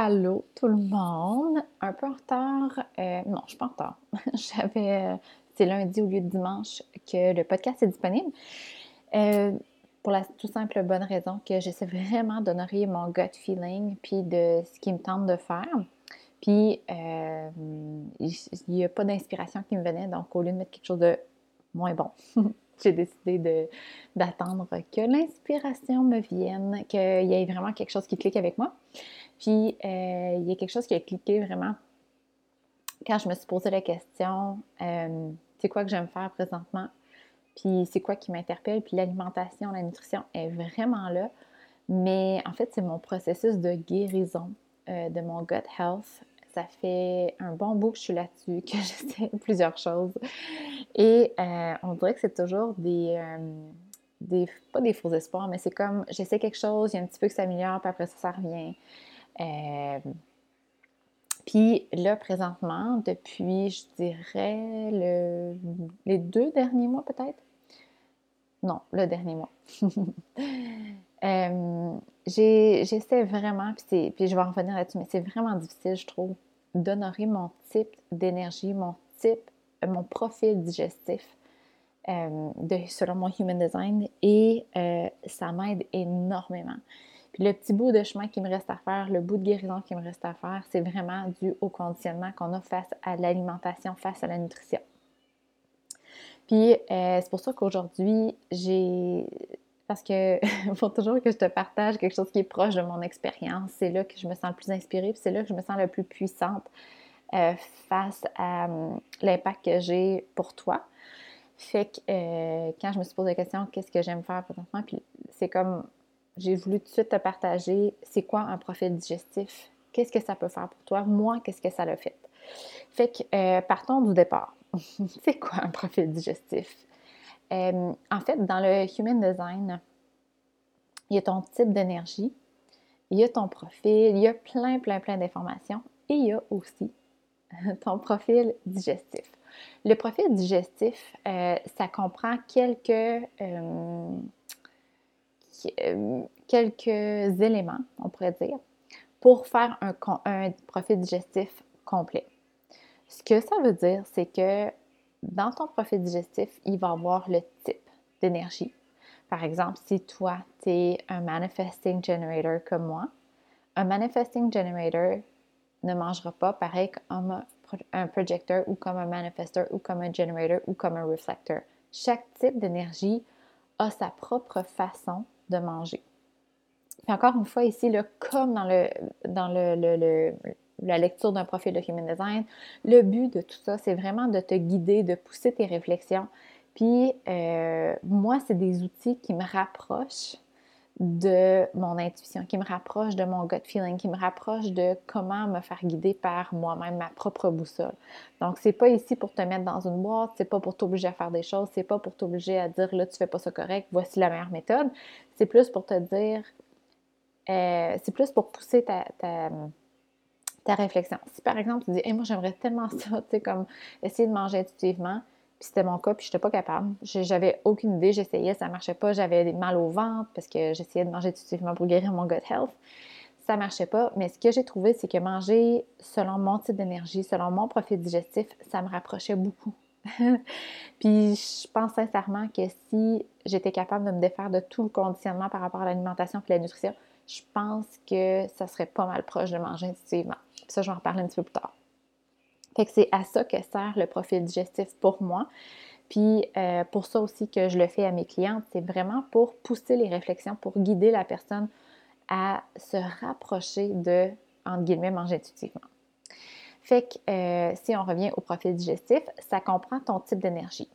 Re-allô tout le monde! Un peu en retard. Euh, non, je suis pas en retard. J'avais. c'est lundi au lieu de dimanche que le podcast est disponible. Euh, pour la tout simple bonne raison que j'essaie vraiment d'honorer mon gut feeling puis de ce qui me tente de faire. Puis, euh, il n'y a pas d'inspiration qui me venait, donc au lieu de mettre quelque chose de moins bon, j'ai décidé d'attendre que l'inspiration me vienne, qu'il y ait vraiment quelque chose qui clique avec moi. Puis, euh, il y a quelque chose qui a cliqué vraiment quand je me suis posé la question, euh, c'est quoi que j'aime faire présentement? Puis, c'est quoi qui m'interpelle? Puis, l'alimentation, la nutrition est vraiment là. Mais en fait, c'est mon processus de guérison euh, de mon gut health. Ça fait un bon bout que je suis là-dessus, que j'essaie plusieurs choses. Et on dirait que c'est toujours des, des, pas des faux espoirs, mais c'est comme j'essaie quelque chose, il y a un petit peu que ça s'améliore, puis après ça, ça revient. Euh, puis là, présentement, depuis, je dirais, le, les deux derniers mois peut-être? Non, le dernier mois. euh, J'essaie vraiment, puis, je vais en revenir là-dessus, mais c'est vraiment difficile, je trouve, d'honorer mon type d'énergie, mon type, mon profil digestif euh, selon mon Human Design et euh, ça m'aide énormément. Puis le petit bout de chemin qui me reste à faire, le bout de guérison qui me reste à faire, c'est vraiment dû au conditionnement qu'on a face à l'alimentation, face à la nutrition. Puis euh, c'est pour ça qu'aujourd'hui, j'ai. Parce que faut toujours que je te partage quelque chose qui est proche de mon expérience. C'est là que je me sens le plus inspirée, puis c'est là que je me sens le plus puissante euh, face à hum, l'impact que j'ai pour toi. Fait que euh, quand je me suis posé la question, qu'est-ce que j'aime faire présentement, puis c'est comme j'ai voulu tout de suite te partager c'est quoi un profil digestif, qu'est-ce que ça peut faire pour toi, moi, qu'est-ce que ça l'a fait? Fait que euh, partons du départ. c'est quoi un profil digestif? Euh, en fait, dans le Human Design, il y a ton type d'énergie, il y a ton profil, il y a plein, plein, plein d'informations et il y a aussi ton profil digestif. Le profil digestif, euh, ça comprend quelques quelques éléments, on pourrait dire, pour faire un, profil digestif complet. Ce que ça veut dire, c'est que dans ton profil digestif, il va avoir le type d'énergie. Par exemple, si toi, tu es un manifesting generator comme moi, un manifesting generator ne mangera pas pareil comme un projecteur ou comme un manifesteur ou comme un generator ou comme un reflector. Chaque type d'énergie a sa propre façon de manger. Puis encore une fois, ici, comme dans, le, dans le, la lecture d'un profil de Human Design, le but de tout ça, c'est vraiment de te guider, de pousser tes réflexions. Puis euh, moi, c'est des outils qui me rapprochent de mon intuition, qui me rapproche de mon gut feeling, qui me rapproche de comment me faire guider par moi-même, ma propre boussole. Donc, c'est pas ici pour te mettre dans une boîte, c'est pas pour t'obliger à faire des choses, c'est pas pour t'obliger à dire là, tu fais pas ça correct, voici la meilleure méthode. C'est plus pour te dire, euh, c'est plus pour pousser ta, réflexion. Si par exemple, tu dis, hey, moi, j'aimerais tellement ça, tu sais, comme essayer de manger intuitivement, puis c'était mon cas, puis je n'étais pas capable. J'avais aucune idée, j'essayais, ça marchait pas. J'avais des mal au ventre parce que j'essayais de manger intuitivement pour guérir mon gut health. Ça marchait pas. Mais ce que j'ai trouvé, c'est que manger selon mon type d'énergie, selon mon profil digestif, ça me rapprochait beaucoup. puis je pense sincèrement que si j'étais capable de me défaire de tout le conditionnement par rapport à l'alimentation et la nutrition, je pense que ça serait pas mal proche de manger intuitivement. Puis ça, je vais en reparler un petit peu plus tard. Fait que c'est à ça que sert le profil digestif pour moi. Puis euh, pour ça aussi que je le fais à mes clientes, c'est vraiment pour pousser les réflexions, pour guider la personne à se rapprocher de, entre guillemets, manger intuitivement. Fait que euh, si on revient au profil digestif, ça comprend ton type d'énergie.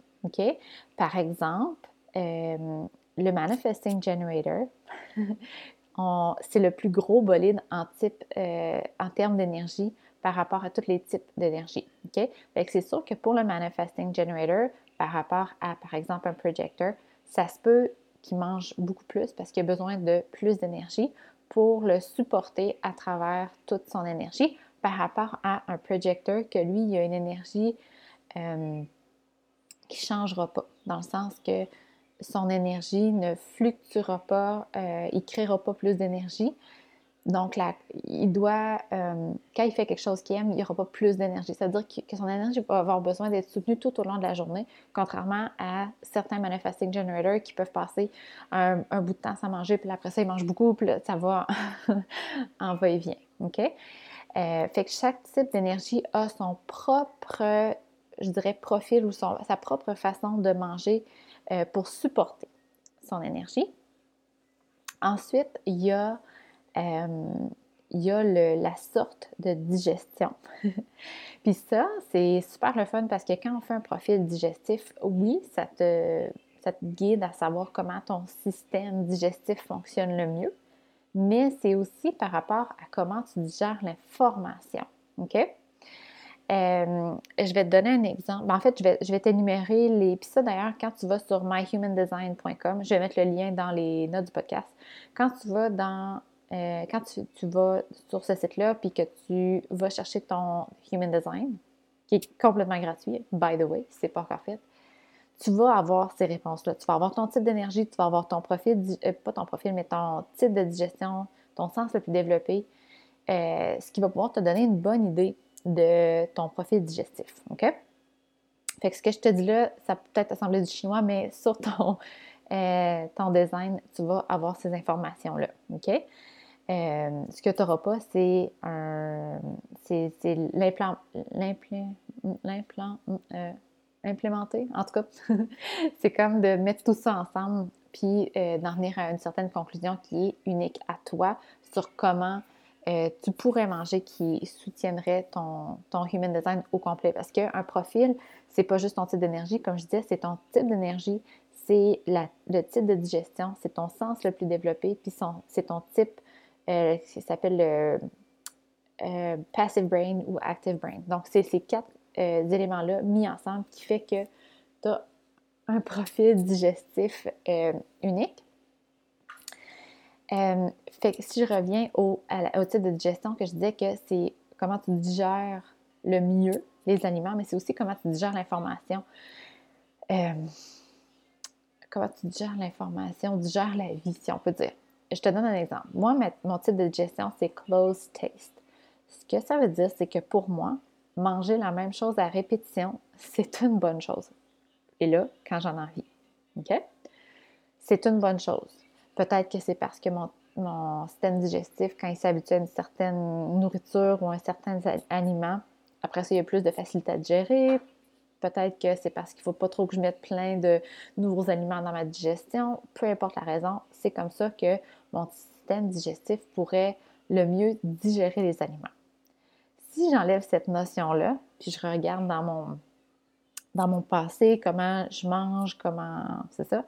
Par exemple, euh, le Manifesting Generator, c'est le plus gros bolide en, type, en termes d'énergie par rapport à tous les types d'énergie. OK? c'est sûr que pour le Manifesting Generator, par rapport à, par exemple, un projector, ça se peut qu'il mange beaucoup plus parce qu'il a besoin de plus d'énergie pour le supporter à travers toute son énergie par rapport à un projector que lui, il a une énergie euh, qui ne changera pas, dans le sens que son énergie ne fluctuera pas, euh, il ne créera pas plus d'énergie, donc, il doit, euh, quand il fait quelque chose qu'il aime, il n'y aura pas plus d'énergie. Ça veut dire que, son énergie va avoir besoin d'être soutenue tout au long de la journée, contrairement à certains manifesting generators qui peuvent passer un, bout de temps sans manger, puis après ça, ils mangent beaucoup, puis là, ça va en va-et-vient. OK? Euh, fait que chaque type d'énergie a son propre, je dirais, profil ou sa propre façon de manger euh, pour supporter son énergie. Ensuite, il y a il y a la sorte de digestion. Puis ça, c'est super le fun parce que quand on fait un profil digestif, oui, ça te, ça te guide à savoir comment ton système digestif fonctionne le mieux, mais c'est aussi par rapport à comment tu digères l'information. OK? Euh, je vais te donner un exemple. Ben, en fait, je vais, je vais t'énumérer les. Puis ça, d'ailleurs, quand tu vas sur myhumandesign.com, je vais mettre le lien dans les notes du podcast. Quand tu vas dans euh, quand tu, vas sur ce site-là, puis que tu vas chercher ton Human Design, qui est complètement gratuit, by the way, c'est pas encore fait, tu vas avoir ces réponses-là. Tu vas avoir ton type d'énergie, tu vas avoir ton profil, euh, pas ton profil, mais ton type de digestion, ton sens le plus développé, euh, ce qui va pouvoir te donner une bonne idée de ton profil digestif. OK? Fait que ce que je te dis là, ça peut peut-être sembler du chinois, mais sur ton, ton design, tu vas avoir ces informations-là. OK? Euh, ce que tu n'auras pas, c'est un c'est l'implant l'implant euh, implémenté, en tout cas. c'est comme de mettre tout ça ensemble puis euh, d'en venir à une certaine conclusion qui est unique à toi sur comment tu pourrais manger qui soutiendrait ton, ton human design au complet. Parce qu'un profil, c'est pas juste ton type d'énergie, comme je disais, c'est ton type d'énergie, c'est le type de digestion, c'est ton sens le plus développé, puis c'est ton type euh, qui s'appelle le euh, Passive Brain ou Active Brain. Donc, c'est ces quatre euh, éléments-là mis ensemble qui fait que tu as un profil digestif unique. fait si je reviens au, au type de digestion que je disais que c'est comment tu digères le mieux les aliments, mais c'est aussi comment tu digères l'information. comment tu digères l'information, digères la vie, si on peut dire je te donne un exemple. Moi, mon type de digestion, c'est close taste. Ce que ça veut dire, c'est que pour moi, manger la même chose à répétition, c'est une bonne chose. Et là, quand j'en ai envie. OK? C'est une bonne chose. Peut-être que c'est parce que mon, système digestif, quand il s'habitue à une certaine nourriture ou à un certain aliment, après ça, il y a plus de facilité à digérer. Peut-être que c'est parce qu'il ne faut pas trop que je mette plein de nouveaux aliments dans ma digestion. Peu importe la raison, c'est comme ça que mon système digestif pourrait le mieux digérer les aliments. Si j'enlève cette notion-là, puis je regarde dans mon, dans mon passé, comment je mange, comment. C'est ça.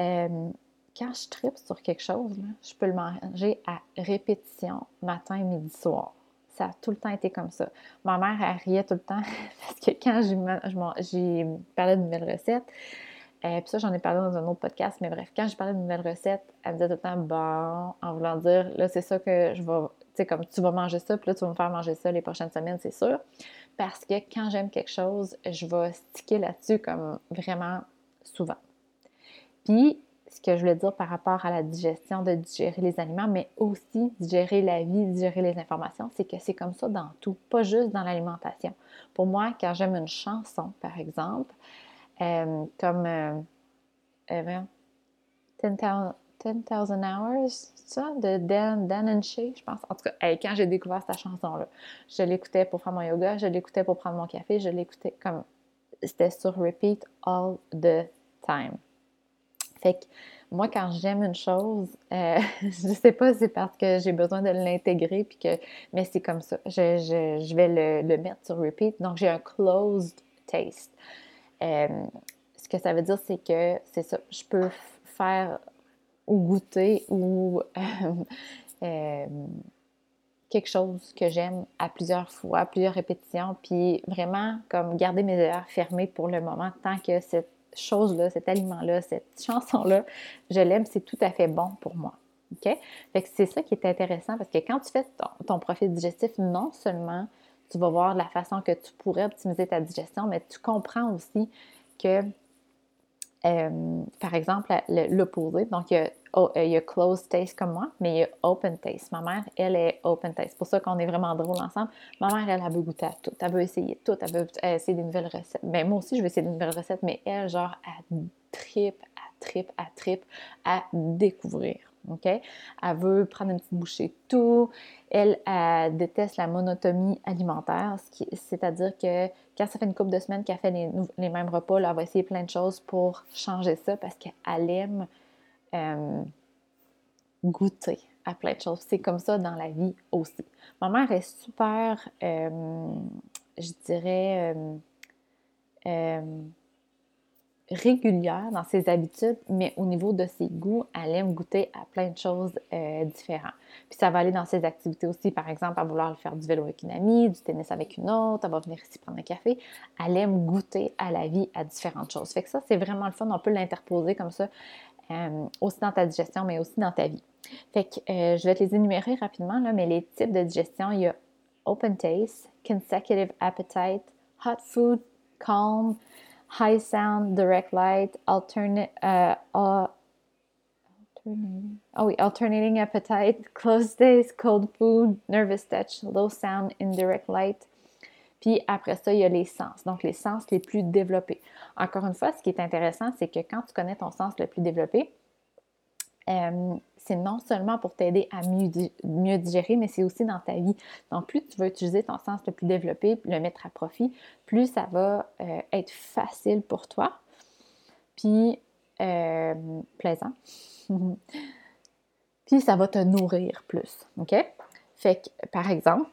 Euh, quand je tripe sur quelque chose, je peux le manger à répétition, matin, midi, soir. Ça a tout le temps été comme ça. Ma mère, elle riait tout le temps parce que quand j'ai parlé de nouvelles recettes, euh, puis ça, j'en ai parlé dans un autre podcast, mais bref, quand je parlais de nouvelles recettes, elle me disait tout le temps bon, en voulant dire là, c'est ça que je vais, tu sais, comme tu vas manger ça, puis là, tu vas me faire manger ça les prochaines semaines, c'est sûr. Parce que quand j'aime quelque chose, je vais sticker là-dessus comme vraiment souvent. Puis, ce que je voulais dire par rapport à la digestion, de digérer les aliments, mais aussi digérer la vie, digérer les informations, c'est que c'est comme ça dans tout, pas juste dans l'alimentation. Pour moi, quand j'aime une chanson, par exemple, euh, comme euh, 10,000 euh, Hours, ça, de Dan, Dan and Shay, je pense. En tout cas, quand j'ai découvert cette chanson-là, je l'écoutais pour faire mon yoga, je l'écoutais pour prendre mon café, je l'écoutais comme. C'était sur repeat all the time. Moi, quand j'aime une chose, euh, je sais pas si c'est parce que j'ai besoin de l'intégrer, puis que, mais c'est comme ça. Je, je, vais le, mettre sur repeat. Donc, j'ai un closed taste. Euh, ce que ça veut dire, c'est que c'est ça, je peux faire ou goûter ou euh, quelque chose que j'aime à plusieurs fois, à plusieurs répétitions, puis vraiment comme garder mes yeux fermés pour le moment tant que cette chose-là, cet aliment-là, cette chanson-là, je l'aime, c'est tout à fait bon pour moi. OK? Fait que c'est ça qui est intéressant parce que quand tu fais ton profil digestif, non seulement tu vas voir la façon que tu pourrais optimiser ta digestion, mais tu comprends aussi que euh, par exemple, l'opposé. Donc, il y, a, oh, il y, a, closed taste comme moi, mais il y a open taste. Ma mère, elle est open taste. C'est pour ça qu'on est vraiment drôle ensemble. Ma mère, elle, elle veut goûter à tout. Elle veut essayer tout. Elle veut essayer des nouvelles recettes. Ben, moi aussi, je veux essayer des nouvelles recettes, mais elle, genre, elle tripe, elle tripe, elle tripe à découvrir. OK? Elle veut prendre une petite bouchée de tout. Elle, déteste la monotomie alimentaire, c'est-à-dire que quand ça fait une couple de semaines qu'elle fait les, mêmes repas, elle va essayer plein de choses pour changer ça parce qu'elle aime euh, goûter à plein de choses. C'est comme ça dans la vie aussi. Ma mère est super, euh, je dirais, euh, régulière dans ses habitudes, mais au niveau de ses goûts, elle aime goûter à plein de choses différentes. Puis ça va aller dans ses activités aussi, par exemple, à vouloir faire du vélo avec une amie, du tennis avec une autre, elle va venir ici prendre un café. Elle aime goûter à la vie, à différentes choses. Fait que ça, c'est vraiment le fun, on peut l'interposer comme ça, euh, aussi dans ta digestion, mais aussi dans ta vie. Fait que euh, je vais te les énumérer rapidement, là, mais les types de digestion, il y a open taste, consecutive appetite, hot food, calm, high sound, direct light, alternate, uh, uh, alternating, oh oui, alternating appetite, closed days, cold food, nervous touch, low sound, indirect light. Puis après ça, il y a les sens, donc les sens les plus développés. Encore une fois, ce qui est intéressant, c'est que quand tu connais ton sens le plus développé, euh, c'est non seulement pour t'aider à mieux, digérer, mais c'est aussi dans ta vie. Donc, plus tu vas utiliser ton sens le plus développé, le mettre à profit, plus ça va euh, être facile pour toi, puis euh, plaisant. puis ça va te nourrir plus. OK? Fait que, par exemple,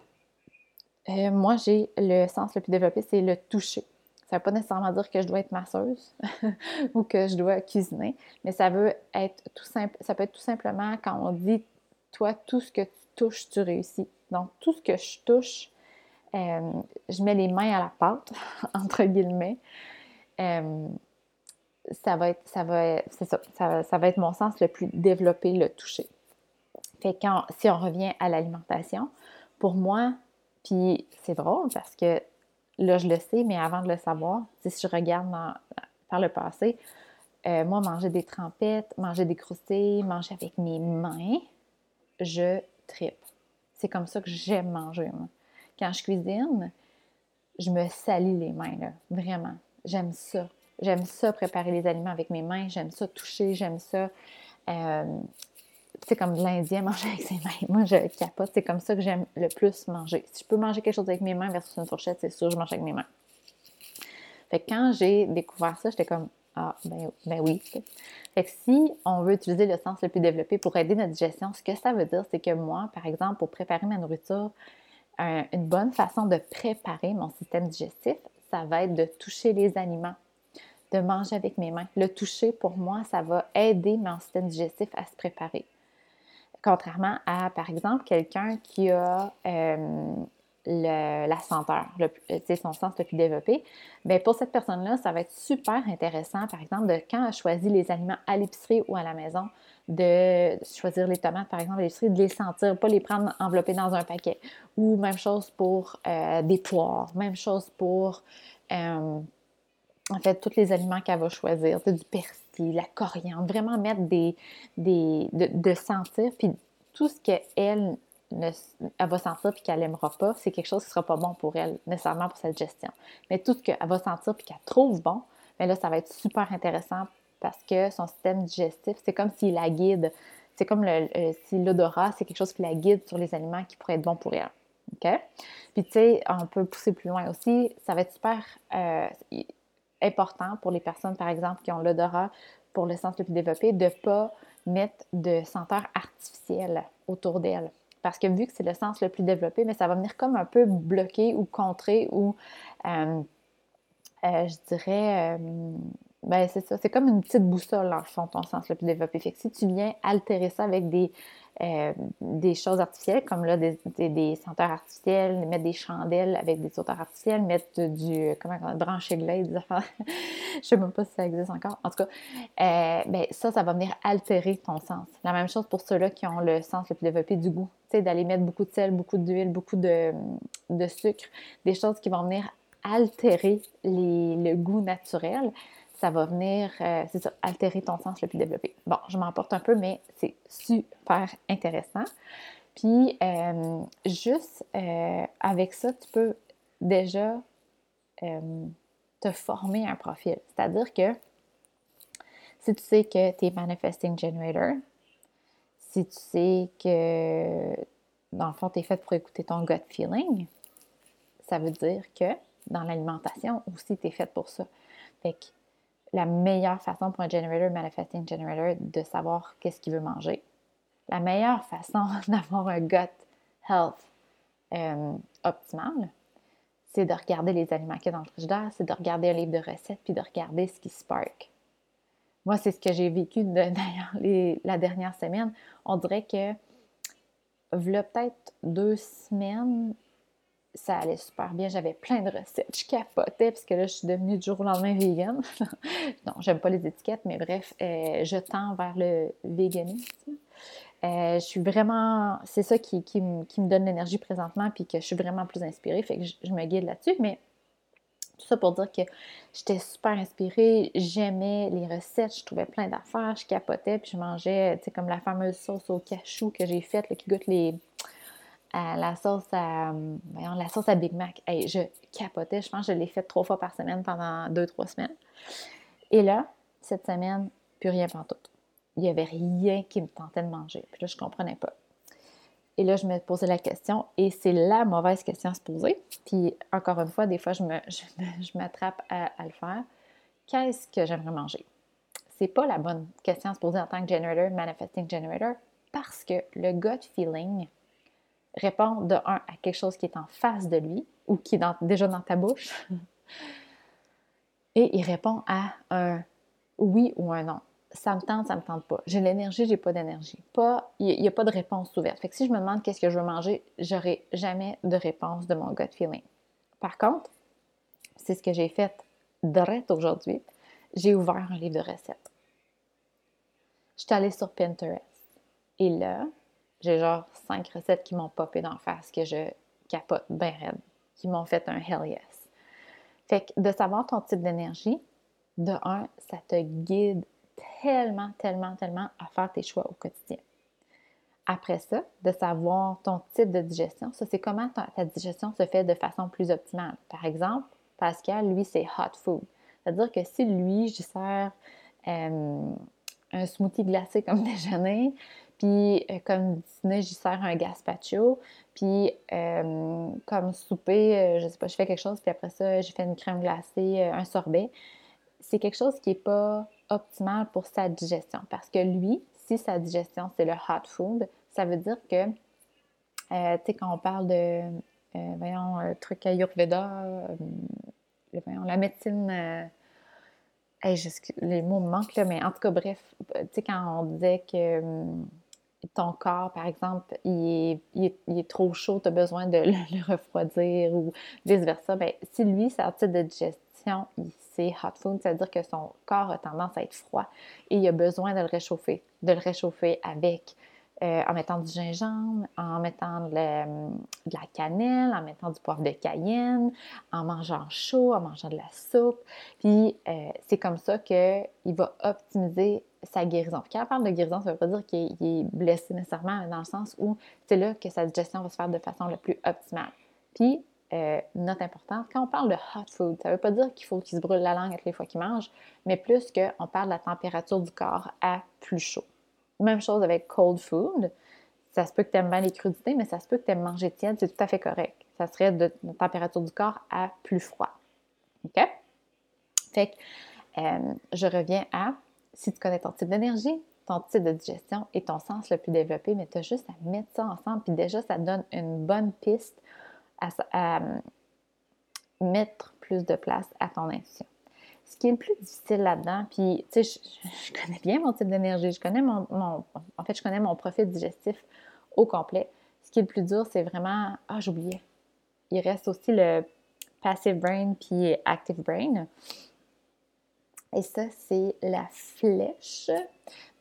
euh, moi, j'ai le sens le plus développé, c'est le toucher. Ça ne veut pas nécessairement dire que je dois être masseuse ou que je dois cuisiner, mais ça veut être tout simple. Ça peut être tout simplement quand on dit toi, tout ce que tu touches, tu réussis. Donc, tout ce que je touche, euh, je mets les mains à la pâte, entre guillemets. Euh, ça va être, ça va, ça, ça, va être mon sens le plus développé, le toucher. Fait quand, si on revient à l'alimentation, pour moi, puis c'est drôle parce que là, je le sais, mais avant de le savoir, si je regarde par le passé, euh, moi, manger des trempettes, manger des croustilles, manger avec mes mains, je tripe. C'est comme ça que j'aime manger. Quand je cuisine, je me salis les mains, là, vraiment. J'aime ça. J'aime ça préparer les aliments avec mes mains, j'aime ça toucher, j'aime ça. Euh, c'est comme l'Indien manger avec ses mains. Moi, je capote. C'est comme ça que j'aime le plus manger. Si je peux manger quelque chose avec mes mains versus une fourchette, c'est sûr, je mange avec mes mains. Fait que quand j'ai découvert ça, j'étais comme Ah, ben, ben oui. Fait que si on veut utiliser le sens le plus développé pour aider notre digestion, ce que ça veut dire, c'est que moi, par exemple, pour préparer ma nourriture, une bonne façon de préparer mon système digestif, ça va être de toucher les aliments, de manger avec mes mains. Le toucher, pour moi, ça va aider mon système digestif à se préparer. Contrairement à, par exemple, quelqu'un qui a euh, la senteur, le, son sens le plus développé, bien, pour cette personne-là, ça va être super intéressant, par exemple, de quand elle choisit les aliments à l'épicerie ou à la maison, de choisir les tomates, par exemple, à l'épicerie, de les sentir, pas les prendre enveloppées dans un paquet. Ou même chose pour euh, des poires, même chose pour, euh, en fait, tous les aliments qu'elle va choisir, du persil la coriandre, vraiment mettre des, des de, sentir, puis tout ce qu'elle elle va sentir puis qu'elle n'aimera pas, c'est quelque chose qui ne sera pas bon pour elle, nécessairement pour cette gestion. Mais tout ce qu'elle va sentir puis qu'elle trouve bon, mais là, ça va être super intéressant parce que son système digestif, c'est comme s'il la guide. C'est comme si l'odorat, c'est quelque chose qui la guide sur les aliments qui pourraient être bons pour elle. OK? Puis, tu sais, on peut pousser plus loin aussi. Ça va être super. Euh, important pour les personnes, par exemple, qui ont l'odorat pour le sens le plus développé, de ne pas mettre de senteur artificielle autour d'elle. Parce que vu que c'est le sens le plus développé, mais ça va venir comme un peu bloquer ou contrer ou, euh, euh, je dirais, euh, ben c'est ça, c'est comme une petite boussole, en fond, ton sens le plus développé. Fait que si tu viens altérer ça avec des, euh, des choses artificielles, comme là, des, des, senteurs artificielles, mettre des chandelles avec des sauteurs artificiels, mettre du, comment on brancher de l'aide, des affaires. Je sais même pas si ça existe encore. En tout cas, euh, ben, ça, ça va venir altérer ton sens. La même chose pour ceux-là qui ont le sens le plus développé du goût. Tu sais, d'aller mettre beaucoup de sel, beaucoup d'huile, beaucoup de, de, sucre, des choses qui vont venir altérer les, le goût naturel ça va venir, euh, c'est ça, altérer ton sens le plus développé. Bon, je m'emporte un peu, mais c'est super intéressant. Puis, euh, juste euh, avec ça, tu peux déjà te former un profil. C'est-à-dire que si tu sais que tu es manifesting generator, si tu sais que dans le fond, tu es fait pour écouter ton gut feeling, ça veut dire que dans l'alimentation aussi, tu es fait pour ça. Fait que la meilleure façon pour un generator, manifesting generator, de savoir qu'est-ce qu'il veut manger, la meilleure façon d'avoir un gut health euh, optimal, c'est de regarder les aliments qu'il y a dans le frigidaire, c'est de regarder un livre de recettes, puis de regarder ce qui spark. Moi, c'est ce que j'ai vécu d'ailleurs la dernière semaine. On dirait que, voilà peut-être deux semaines, ça allait super bien. J'avais plein de recettes. Je capotais parce que là, je suis devenue du jour au lendemain vegan. non, j'aime pas les étiquettes, mais bref, euh, je tends vers le véganisme. Euh, je suis vraiment. C'est ça qui, me donne l'énergie présentement, puis que je suis vraiment plus inspirée. Fait que je, me guide là-dessus. Mais tout ça pour dire que j'étais super inspirée. J'aimais les recettes. Je trouvais plein d'affaires. Je capotais, puis je mangeais, tu sais, comme la fameuse sauce au cachou que j'ai faite, qui goûte les la sauce à, la sauce à Big Mac. je capotais, je pense que je l'ai faite trois fois par semaine pendant deux, trois semaines. Et là, cette semaine, plus rien tout. Il n'y avait rien qui me tentait de manger. Puis là, je ne comprenais pas. Et là, je me posais la question, et c'est la mauvaise question à se poser. Puis, encore une fois, des fois, je, me, je, m'attrape à, à, le faire. Qu'est-ce que j'aimerais manger? C'est pas la bonne question à se poser en tant que generator, manifesting generator, parce que le gut feeling, répond de un à quelque chose qui est en face de lui ou qui est déjà dans ta bouche. Et il répond à un oui ou un non. Ça me tente, ça me tente pas. J'ai l'énergie, j'ai pas d'énergie. Pas, il n'y a pas de réponse ouverte. Fait que si je me demande qu'est-ce que je veux manger, j'aurai jamais de réponse de mon gut feeling. Par contre, c'est ce que j'ai fait direct aujourd'hui. J'ai ouvert un livre de recettes. Je suis allée sur Pinterest. Et là, j'ai genre cinq recettes qui m'ont popé d'en face, que je capote bien raide, qui m'ont fait un hell yes. Fait que de savoir ton type d'énergie, de un, ça te guide tellement, tellement, tellement à faire tes choix au quotidien. Après ça, de savoir ton type de digestion, ça c'est comment ta, digestion se fait de façon plus optimale. Par exemple, Pascal, lui, c'est hot food. C'est-à-dire que si lui, je sers euh, un smoothie glacé comme déjeuner, puis euh, comme dîner, j'y sers un gazpacho. Puis euh, comme souper, euh, je sais pas, je fais quelque chose, puis après ça, j'ai fait une crème glacée, un sorbet. C'est quelque chose qui n'est pas optimal pour sa digestion. Parce que lui, si sa digestion, c'est le hot food, ça veut dire que, tu sais, quand on parle de, voyons, truc Ayurveda, voyons, la médecine les mots me manquent, là, mais en tout cas, bref, tu sais, quand on disait que ton corps, par exemple, il est, trop chaud, tu as besoin de le, refroidir ou vice-versa, bien, si lui, sa type de digestion, c'est hot food, c'est-à-dire que son corps a tendance à être froid et il a besoin de le réchauffer, de le réchauffer avec euh, en mettant du gingembre, en mettant de la, cannelle, en mettant du poivre de cayenne, en mangeant chaud, en mangeant de la soupe. Puis euh, c'est comme ça qu'il va optimiser sa guérison. quand on parle de guérison, ça ne veut pas dire qu'il est blessé nécessairement, dans le sens où c'est là que sa digestion va se faire de façon la plus optimale. Puis, euh, note importante, quand on parle de hot food, ça ne veut pas dire qu'il faut qu'il se brûle la langue toutes les fois qu'il mange, mais plus qu'on parle de la température du corps à plus chaud. Même chose avec cold food. Ça se peut que tu aimes bien les crudités, mais ça se peut que tu aimes manger tiède, c'est tout à fait correct. Ça serait de, température du corps à plus froid. OK? Fait que euh, je reviens à si tu connais ton type d'énergie, ton type de digestion et ton sens le plus développé, mais tu as juste à mettre ça ensemble, puis déjà, ça donne une bonne piste à, mettre plus de place à ton intuition. Ce qui est le plus difficile là-dedans, puis tu sais, je, connais bien mon type d'énergie, je connais mon, en fait, je connais mon profil digestif au complet. Ce qui est le plus dur, c'est vraiment, ah, j'oubliais. Il reste aussi le passive brain puis active brain. Et ça, c'est la flèche.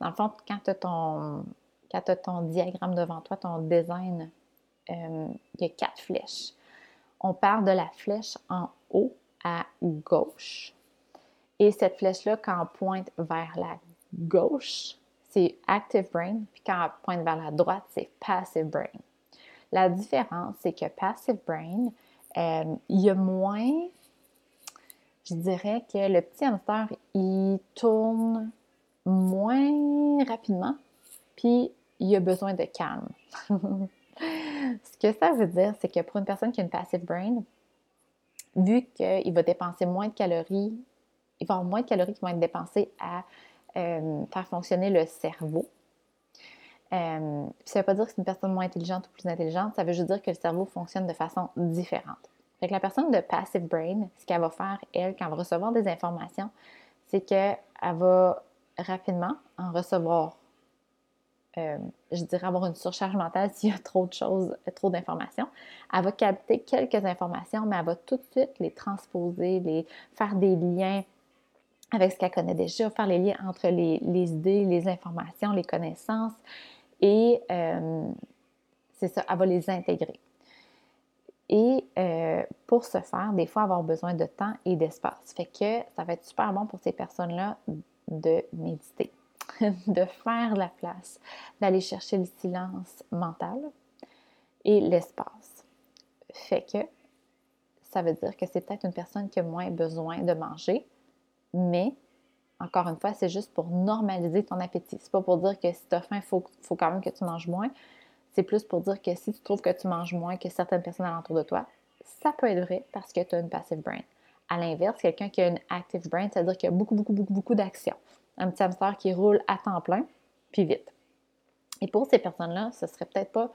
Dans le fond, quand tu as, ton diagramme devant toi, ton design, euh, il y a quatre flèches. On part de la flèche en haut à gauche. Et cette flèche-là, quand elle pointe vers la gauche, c'est active brain, puis quand elle pointe vers la droite, c'est passive brain. La différence, c'est que passive brain, euh, il y a moins, je dirais que le petit hamster, il tourne moins rapidement, puis il a besoin de calme. Ce que ça veut dire, c'est que pour une personne qui a une passive brain, vu qu'il va dépenser moins de calories, il va avoir moins de calories qui vont être dépensées à euh, faire fonctionner le cerveau. Euh, ça ne veut pas dire que c'est une personne moins intelligente ou plus intelligente, ça veut juste dire que le cerveau fonctionne de façon différente. Fait la personne de passive brain, ce qu'elle va faire, elle, quand elle va recevoir des informations, c'est qu'elle va rapidement en recevoir euh, je dirais avoir une surcharge mentale s'il y a trop de choses, trop d'informations. Elle va capter quelques informations, mais elle va tout de suite les transposer, les faire des liens avec ce qu'elle connaît déjà, faire les liens entre les, idées, les informations, les connaissances, et euh, c'est ça, elle va les intégrer. Et euh, pour ce faire, des fois, avoir besoin de temps et d'espace. Fait que ça va être super bon pour ces personnes-là de méditer. de faire la place, d'aller chercher le silence mental et l'espace. Fait que ça veut dire que c'est peut-être une personne qui a moins besoin de manger, mais encore une fois, c'est juste pour normaliser ton appétit. C'est pas pour dire que si tu as faim, il faut, faut, quand même que tu manges moins. C'est plus pour dire que si tu trouves que tu manges moins que certaines personnes alentour de toi, ça peut être vrai parce que tu as une passive brain. À l'inverse, quelqu'un qui a une active brain, c'est-à-dire qu'il y a beaucoup, beaucoup, beaucoup, beaucoup d'actions un petit hamster qui roule à temps plein, puis vite. Et pour ces personnes-là, ce serait peut-être pas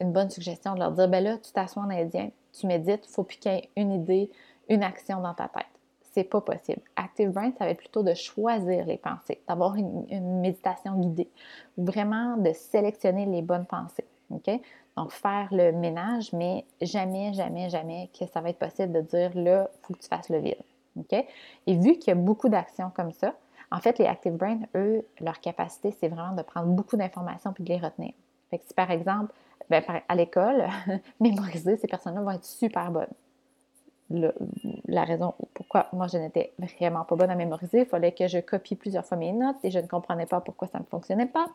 une bonne suggestion de leur dire, ben là, tu t'assois en indien, tu médites, il faut ait une idée, une action dans ta tête. C'est pas possible. Active Brain, ça va être plutôt de choisir les pensées, d'avoir une, méditation guidée, vraiment de sélectionner les bonnes pensées. OK? Donc, faire le ménage, mais jamais, jamais, jamais que ça va être possible de dire là, il faut que tu fasses le vide. Et vu qu'il y a beaucoup d'actions comme ça, en fait, les Active Brain, eux, leur capacité, c'est vraiment de prendre beaucoup d'informations puis de les retenir. Fait que si par exemple, ben, à l'école, mémoriser, ces personnes-là vont être super bonnes. La raison pourquoi moi je n'étais vraiment pas bonne à mémoriser, il fallait que je copie plusieurs fois mes notes et je ne comprenais pas pourquoi ça ne fonctionnait pas.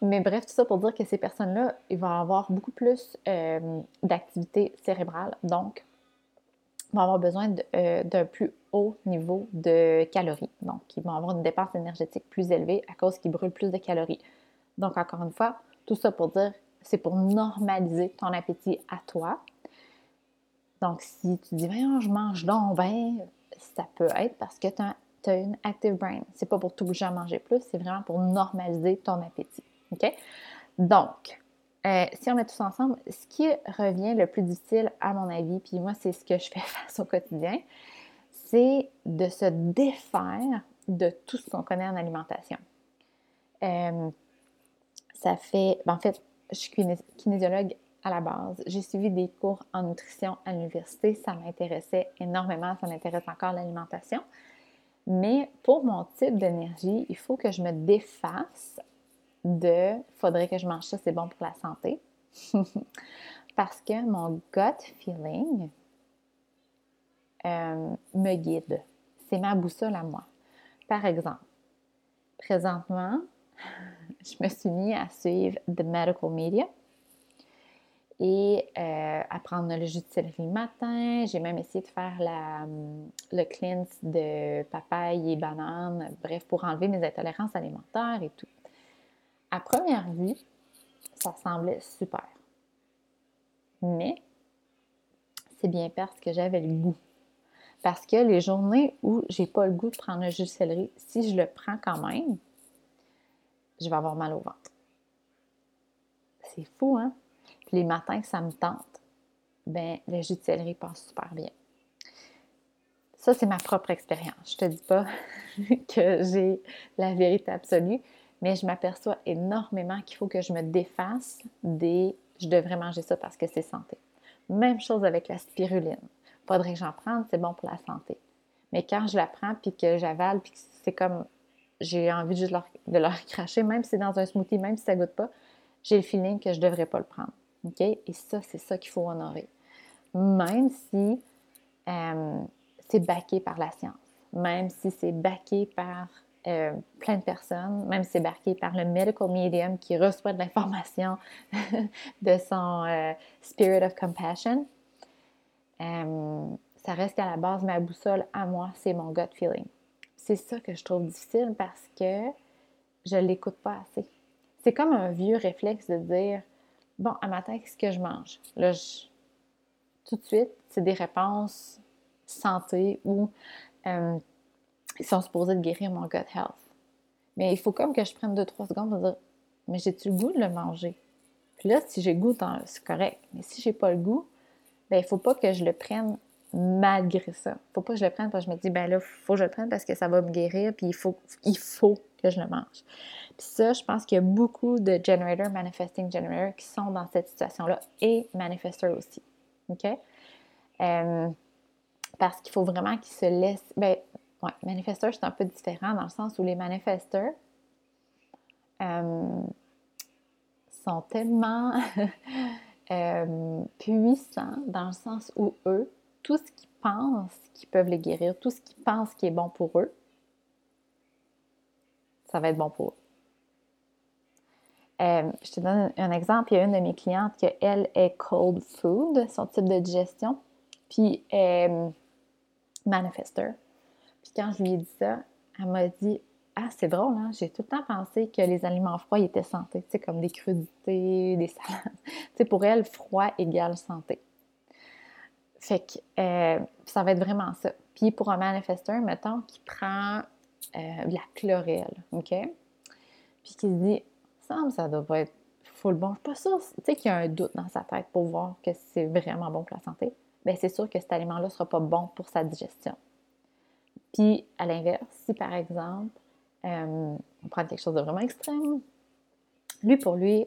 Mais bref, tout ça pour dire que ces personnes-là, ils vont avoir beaucoup plus euh, d'activité cérébrale, donc vont avoir besoin euh, d'un plus haut niveau de calories. Donc, ils vont avoir une dépense énergétique plus élevée à cause qu'ils brûlent plus de calories. Donc, encore une fois, tout ça pour dire, c'est pour normaliser ton appétit à toi. Donc, si tu dis, ben, je mange donc, ben, ça peut être parce que tu as, une active brain. C'est pas pour t'obliger à manger plus, c'est vraiment pour normaliser ton appétit. OK? Donc, euh, si on met tous ensemble, ce qui revient le plus difficile, à mon avis, puis moi, c'est ce que je fais face au quotidien, c'est de se défaire de tout ce qu'on connaît en alimentation. Euh, ça fait, ben, en fait, je suis kinésiologue à la base. J'ai suivi des cours en nutrition à l'université. Ça m'intéressait énormément. Ça m'intéresse encore l'alimentation. Mais pour mon type d'énergie, il faut que je me défasse de faudrait que je mange ça, c'est bon pour la santé. Parce que mon gut feeling euh, me guide. C'est ma boussole à moi. Par exemple, présentement, je me suis mis à suivre The Medical Media et euh, à prendre le jus de céleri le matin. J'ai même essayé de faire la, le cleanse de papaye et banane, bref, pour enlever mes intolérances alimentaires et tout. À première vue, ça semblait super. Mais c'est bien parce que j'avais le goût. Parce que les journées où j'ai pas le goût de prendre le jus de céleri, si je le prends quand même, je vais avoir mal au ventre. C'est fou, hein? Les matins ça me tente, ben le jus de céleri passe super bien. Ça, c'est ma propre expérience. Je te dis pas que j'ai la vérité absolue, mais je m'aperçois énormément qu'il faut que je me défasse des je devrais manger ça parce que c'est santé. Même chose avec la spiruline. Faudrait que j'en prenne, c'est bon pour la santé. Mais quand je la prends puis que j'avale puis c'est comme j'ai envie de leur, cracher, même si c'est dans un smoothie, même si ça goûte pas, j'ai le feeling que je ne devrais pas le prendre. OK? Et ça, c'est ça qu'il faut honorer. Même si euh, c'est baqué par la science. même si c'est backé par euh, plein de personnes, même si c'est backé par le medical medium qui reçoit de l'information de son euh, spirit of compassion. Ça reste à la base ma boussole à moi, c'est mon gut feeling. C'est ça que je trouve difficile parce que je l'écoute pas assez. C'est comme un vieux réflexe de dire bon, à matin, qu'est-ce que je mange? Là, tout de suite, c'est des réponses santé ou euh, ils sont supposés de guérir mon gut health. Mais il faut comme que je prenne deux, trois secondes pour dire Mais j'ai-tu le goût de le manger? Puis là, si j'ai goût, c'est correct. Mais si j'ai pas le goût, ben il faut pas que je le prenne malgré ça. Faut pas que je le prenne parce que je me dis ben là, faut que je le prenne parce que ça va me guérir, puis il faut, il faut que je le mange. Puis ça, je pense qu'il y a beaucoup de generator, manifesting generator qui sont dans cette situation-là et manifester aussi. OK? Euh, parce qu'il faut vraiment qu'ils se laissent. Ben, ouais, manifesteurs, c'est un peu différent dans le sens où les manifesteurs euh, sont tellement euh, puissants dans le sens où eux, tout ce qu'ils pensent qu'ils peuvent les guérir, tout ce qu'ils pensent qui est bon pour eux, ça va être bon pour eux. Euh, je te donne un exemple. Il y a une de mes clientes qui, elle, est cold food, son type de digestion. Puis, euh, manifester. Puis quand je lui ai dit ça, elle m'a dit Ah, c'est drôle, hein? j'ai tout le temps pensé que les aliments froids étaient santé, comme des crudités, des salades. pour elle, froid égale santé. Fait que euh, ça va être vraiment ça. Puis pour un manifesteur, mettons, qui prend euh, de la chlorelle, OK? Puis qui se dit Ça, ça doit pas être full bon. Je suis pas sûre, tu sais, qu'il y a un doute dans sa tête pour voir que c'est vraiment bon pour la santé bien, c'est sûr que cet aliment-là sera pas bon pour sa digestion. Puis, à l'inverse, si par exemple, euh, on prend quelque chose de vraiment extrême, lui, pour lui,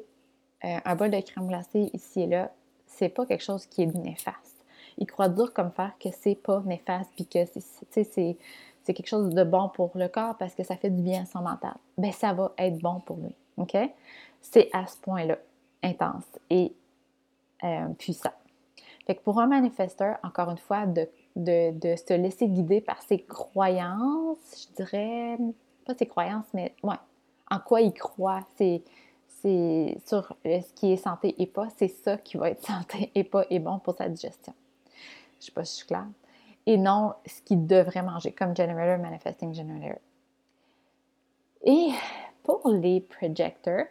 un bol de crème glacée ici et là, c'est pas quelque chose qui est néfaste. Il croit dur comme faire que c'est pas néfaste, puis que c'est quelque chose de bon pour le corps parce que ça fait du bien à son mental. Bien, ça va être bon pour lui. OK? C'est à ce point-là intense et euh, puissant. Fait que pour un manifesteur, encore une fois, de, se laisser guider par ses croyances, je dirais, pas ses croyances, mais ouais, en quoi il croit, c'est, c'est sur ce qui est santé et pas, c'est ça qui va être santé et pas et bon pour sa digestion. Je sais pas si je suis claire. Et non ce qu'il devrait manger, comme generator, manifesting generator. Et pour les projectors,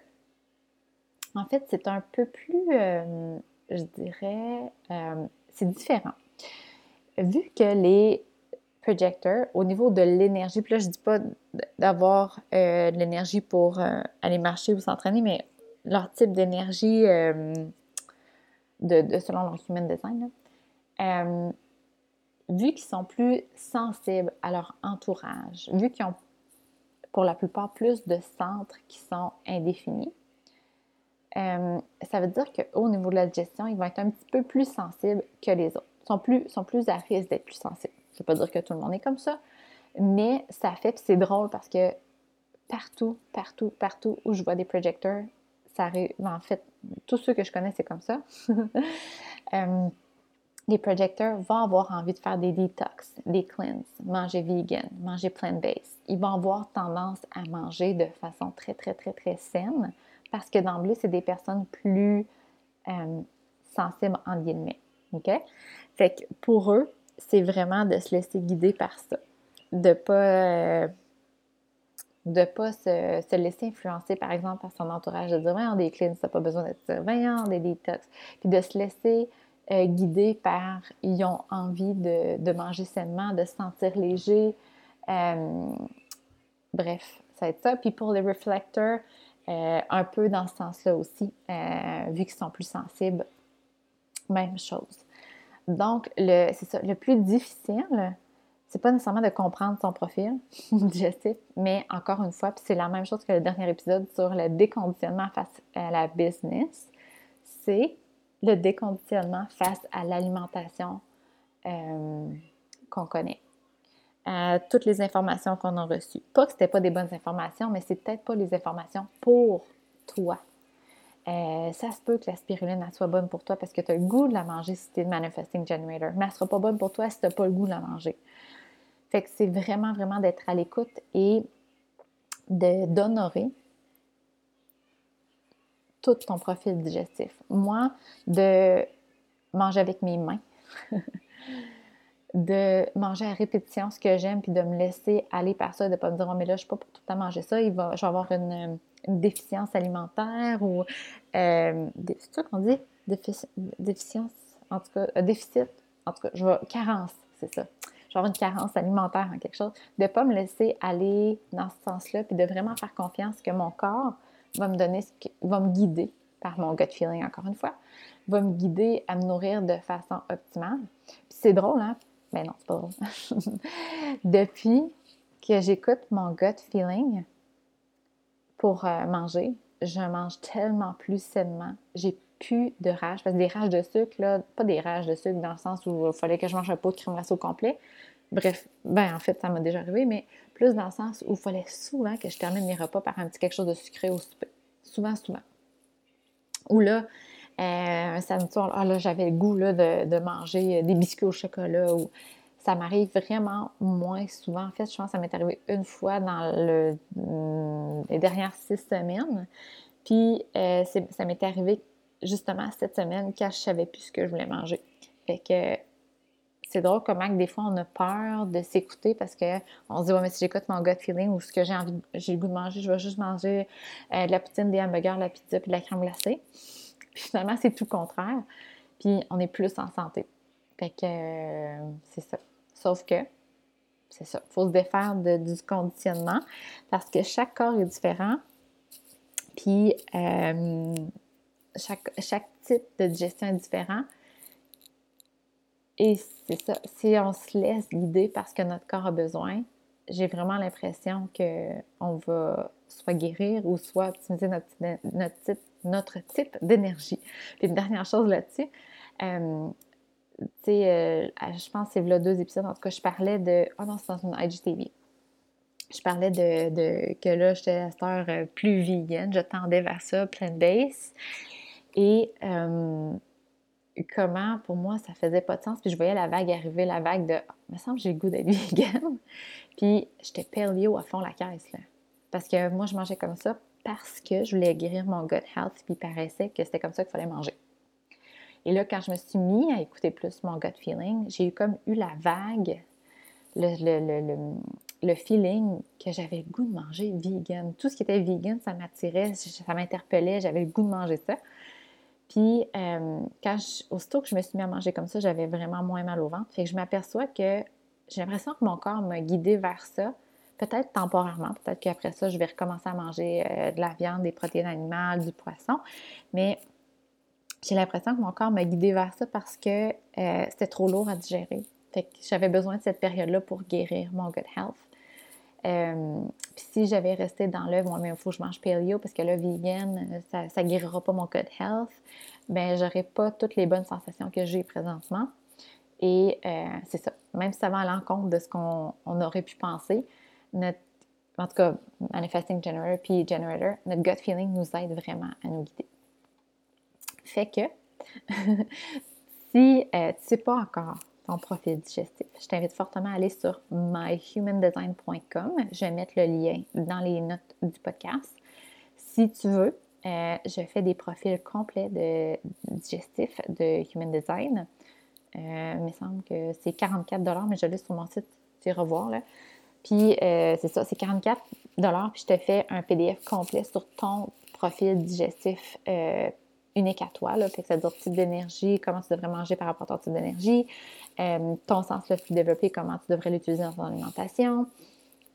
en fait, c'est un peu plus. Euh, je dirais, euh, c'est différent. Vu que les projecteurs, au niveau de l'énergie, puis là, je dis pas d'avoir euh, de l'énergie pour aller marcher ou s'entraîner, mais leur type d'énergie de, selon leur human design, vu qu'ils sont plus sensibles à leur entourage, vu qu'ils ont pour la plupart plus de centres qui sont indéfinis, euh, ça veut dire qu'au niveau de la digestion, ils vont être un petit peu plus sensibles que les autres. Ils sont plus, sont plus à risque d'être plus sensibles. Ça ne veut pas dire que tout le monde est comme ça, mais ça fait, c'est drôle parce que partout, partout, partout où je vois des projecteurs, ça arrive. En fait, tous ceux que je connais, c'est comme ça. Euh, les projecteurs vont avoir envie de faire des detox, des cleanses, manger vegan, manger plant-based. Ils vont avoir tendance à manger de façon très, très, très, très saine parce que d'emblée, c'est des personnes plus euh, sensibles en guillemets. OK? Fait que pour eux, c'est vraiment de se laisser guider par ça. De pas. De pas se, laisser influencer, par exemple, par son entourage, de dire, voyons, des cleans, ça pas besoin d'être surveillant, des détox. Puis de se laisser euh, guider par, ils ont envie de, manger sainement, de se sentir léger. bref, ça va être ça. Puis pour les reflecteurs, euh, un peu dans ce sens-là aussi, euh, vu qu'ils sont plus sensibles. Même chose. Donc, le, c'est ça, le plus difficile, c'est pas nécessairement de comprendre son profil digestif, mais encore une fois, puis c'est la même chose que le dernier épisode sur le déconditionnement face à la business, c'est le déconditionnement face à l'alimentation euh, qu'on connaît à toutes les informations qu'on a reçues. Pas que ce pas des bonnes informations, mais c'est peut-être pas les informations pour toi. Euh, ça se peut que la spiruline soit bonne pour toi parce que tu as le goût de la manger si tu es Manifesting Generator, mais elle ne sera pas bonne pour toi si tu n'as pas le goût de la manger. Fait que c'est vraiment, vraiment d'être à l'écoute et d'honorer tout ton profil digestif. Moi, de manger avec mes mains, de manger à répétition ce que j'aime, puis de me laisser aller par ça, de ne pas me dire, oh, mais là, je ne suis pas pour tout le temps manger ça, il va, je vais avoir une, déficience alimentaire ou. Euh, c'est ça qu'on dit? déficience, en tout cas, euh, déficit, en tout cas, je vais, carence, c'est ça. Je vais avoir une carence alimentaire en quelque chose. De ne pas me laisser aller dans ce sens-là, puis de vraiment faire confiance que mon corps va me donner, va me guider par mon gut feeling, encore une fois, va me guider à me nourrir de façon optimale. Puis c'est drôle, hein? Mais non, c'est pas drôle. Depuis que j'écoute mon gut feeling pour euh, manger, je mange tellement plus sainement. J'ai plus de rage. Parce que des rages de sucre, là, pas des rages de sucre dans le sens où il fallait que je mange un pot de crème glacée au complet. Bref, ben en fait, ça m'a déjà arrivé, mais plus dans le sens où il fallait souvent que je termine mes repas par un petit quelque chose de sucré au souper. Souvent, souvent. Ou là, euh, un samedi soir, ah, là, j'avais le goût là, de, manger des biscuits au chocolat. Ou... Ça m'arrive vraiment moins souvent. En fait, je pense que ça m'est arrivé une fois dans mm, les dernières six semaines. Puis, euh, ça m'est arrivé justement cette semaine quand je savais plus ce que je voulais manger. Fait que c'est drôle comment que des fois on a peur de s'écouter parce qu'on se dit ouais mais si j'écoute mon gut feeling ou ce que j'ai envie j'ai le goût de manger, je vais juste manger euh, de la poutine, des hamburgers, la pizza puis de la crème glacée. Puis finalement c'est tout le contraire. Puis on est plus en santé. Fait que euh, c'est ça. Sauf que c'est ça, il faut se défaire du conditionnement parce que chaque corps est différent. Puis euh, chaque, chaque type de digestion est différent. Et c'est ça, si on se laisse guider parce que notre corps a besoin, j'ai vraiment l'impression qu'on va soit guérir ou soit optimiser notre, notre type, notre type d'énergie. Une dernière chose là-dessus, tu sais, euh, je pense que c'est là deux épisodes, en tout cas, je parlais de. Oh non, c'est dans une IGTV. Je parlais de, que là, j'étais à cette heure euh, plus vegan, je tendais vers ça, plein de base. Et comment, pour moi, ça faisait pas de sens. Puis je voyais la vague arriver, la vague de ah, me semble que j'ai le goût d'être vegan. Puis j'étais paleo à fond la caisse, là. Parce que moi, je mangeais comme ça parce que je voulais guérir mon gut health, puis il paraissait que c'était comme ça qu'il fallait manger. Et là, quand je me suis mis à écouter plus mon gut feeling, j'ai eu comme eu la vague, le, le, le feeling que j'avais le goût de manger vegan. Tout ce qui était vegan, ça m'attirait, ça m'interpellait, j'avais le goût de manger ça. Puis, euh, quand aussitôt que je me suis mis à manger comme ça, j'avais vraiment moins mal au ventre. Fait que je m'aperçois que j'ai l'impression que mon corps m'a guidé vers ça. Peut-être temporairement, peut-être qu'après ça, je vais recommencer à manger euh, de la viande, des protéines animales, du poisson. Mais j'ai l'impression que mon corps m'a guidé vers ça parce que euh, c'était trop lourd à digérer. Fait que j'avais besoin de cette période-là pour guérir mon gut health. Euh, puis si j'avais resté dans l'œuvre, moi, mais il faut que je mange paleo parce que là, vegan, ça ne guérira pas mon gut health, ben j'aurais pas toutes les bonnes sensations que j'ai présentement. Et euh, c'est ça. Même si ça va à l'encontre de ce qu'on aurait pu penser, notre, en tout cas, Manifesting Generator puis Generator, notre gut feeling nous aide vraiment à nous guider. Fait que, si euh, tu ne sais pas encore ton profil digestif. Je t'invite fortement à aller sur myhumandesign.com. Je vais mettre le lien dans les notes du podcast. Si tu veux, euh, je fais des profils complets de digestif de Human Design. Euh, il me semble que c'est 44 mais je l'ai sur mon site, tu vas revoir. Là. Puis euh, c'est ça, c'est 44 puis je te fais un PDF complet sur ton profil digestif unique à toi. Là, fait que ça type d'énergie, comment tu devrais manger par rapport à ton type d'énergie, euh, ton sens le plus développé, comment tu devrais l'utiliser dans ton alimentation,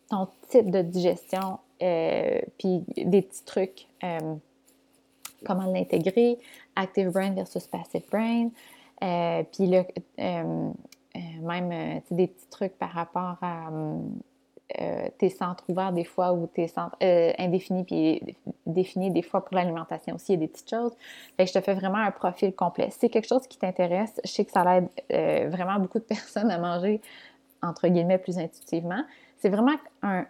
ton type de digestion, euh, puis des petits trucs, euh, comment l'intégrer, active brain versus passive brain, puis même des petits trucs par rapport à euh, tes centres ouverts des fois ou tes centres euh, indéfinis puis définis des fois pour l'alimentation aussi, il y a des petites choses. Je te fais vraiment un profil complet. Si c'est quelque chose qui t'intéresse, je sais que ça aide euh, vraiment beaucoup de personnes à manger, entre guillemets, plus intuitivement. C'est vraiment un,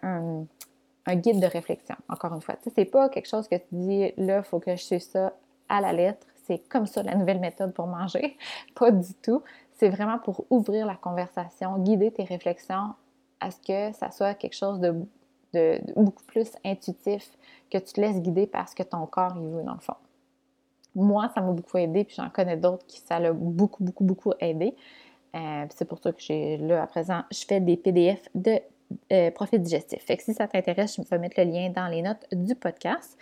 un, guide de réflexion, encore une fois. Tu sais, c'est pas quelque chose que tu dis, là, il faut que je suive ça à la lettre. C'est comme ça la nouvelle méthode pour manger. pas du tout. C'est vraiment pour ouvrir la conversation, guider tes réflexions à ce que ça soit quelque chose de, beaucoup plus intuitif, que tu te laisses guider parce que ton corps il veut dans le fond. Moi, ça m'a beaucoup aidé, puis j'en connais d'autres qui ça l'a beaucoup, beaucoup, beaucoup aidé. Euh, c'est pour ça que j'ai là à présent, je fais des PDF de euh, profil digestif. Fait que si ça t'intéresse, je vais mettre le lien dans les notes du podcast.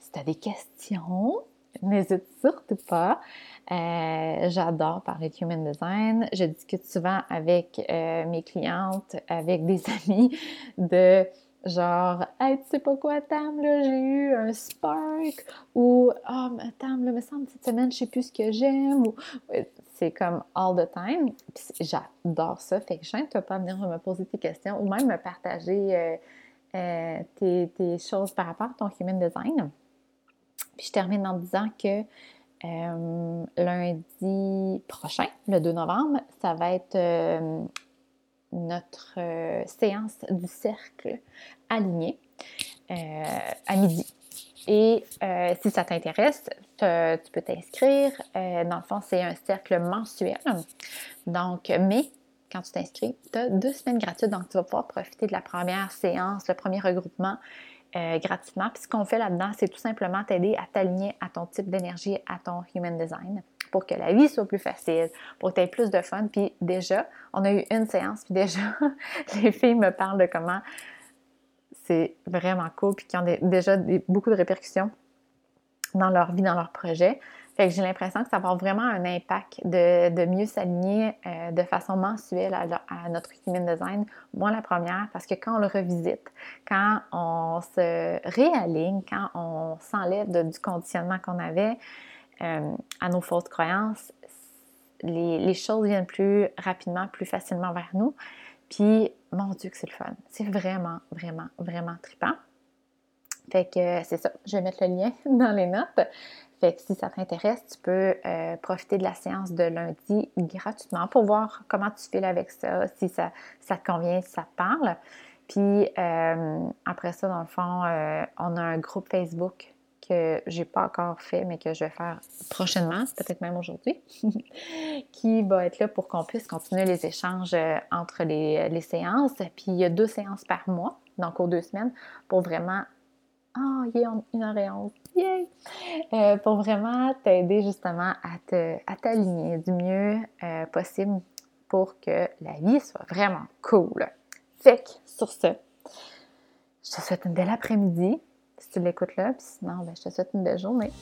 Si tu as des questions, n'hésite surtout pas. Euh, j'adore parler de human design. Je discute souvent avec euh, mes clientes, avec des amis de genre Hey, tu sais pas quoi, Tam, là, j'ai eu un spark ou oh, Tam, là, me semble cette semaine, je sais plus ce que j'aime ou c'est comme all the time. j'adore ça. Fait que je ne pas venir me poser tes questions ou même me partager euh, tes, choses par rapport à ton human design. Puis je termine en disant que euh, lundi prochain, le 2 novembre, ça va être euh, notre euh, séance du cercle aligné à midi. Et si ça t'intéresse, tu peux t'inscrire. dans le fond, c'est un cercle mensuel. Donc, mais quand tu t'inscris, tu as deux semaines gratuites. Donc, tu vas pouvoir profiter de la première séance, le premier regroupement euh, gratuitement. Puis ce qu'on fait là-dedans, c'est tout simplement t'aider à t'aligner à ton type d'énergie, à ton human design, pour que la vie soit plus facile, pour que tu aies plus de fun. Puis déjà, on a eu une séance, puis déjà, les filles me parlent de comment c'est vraiment cool, puis qui ont déjà beaucoup de répercussions dans leur vie, dans leur projet. Fait que j'ai l'impression que ça va avoir vraiment un impact de, mieux s'aligner euh, de façon mensuelle à, notre human design. Moi, la première, parce que quand on le revisite, quand on se réaligne, quand on s'enlève du conditionnement qu'on avait euh, à nos fausses croyances, les, les, choses viennent plus rapidement, plus facilement vers nous. Puis, mon Dieu, que c'est le fun. C'est vraiment, vraiment, vraiment trippant. Fait que c'est ça. Je vais mettre le lien dans les notes. Fait que si ça t'intéresse, tu peux euh, profiter de la séance de lundi gratuitement pour voir comment tu files avec ça, si ça, ça te convient, si ça te parle. Puis euh, après ça, dans le fond, euh, on a un groupe Facebook que j'ai pas encore fait, mais que je vais faire prochainement, peut-être même aujourd'hui, qui va être là pour qu'on puisse continuer les échanges entre les, les séances. Puis il y a deux séances par mois, donc aux deux semaines, pour vraiment ah, il est une heure et onze. Euh, pour vraiment t'aider justement à t'aligner du mieux euh, possible pour que la vie soit vraiment cool. Fait que, sur ce, je te souhaite une belle après-midi si tu l'écoutes là, puis sinon, ben, je te souhaite une belle journée.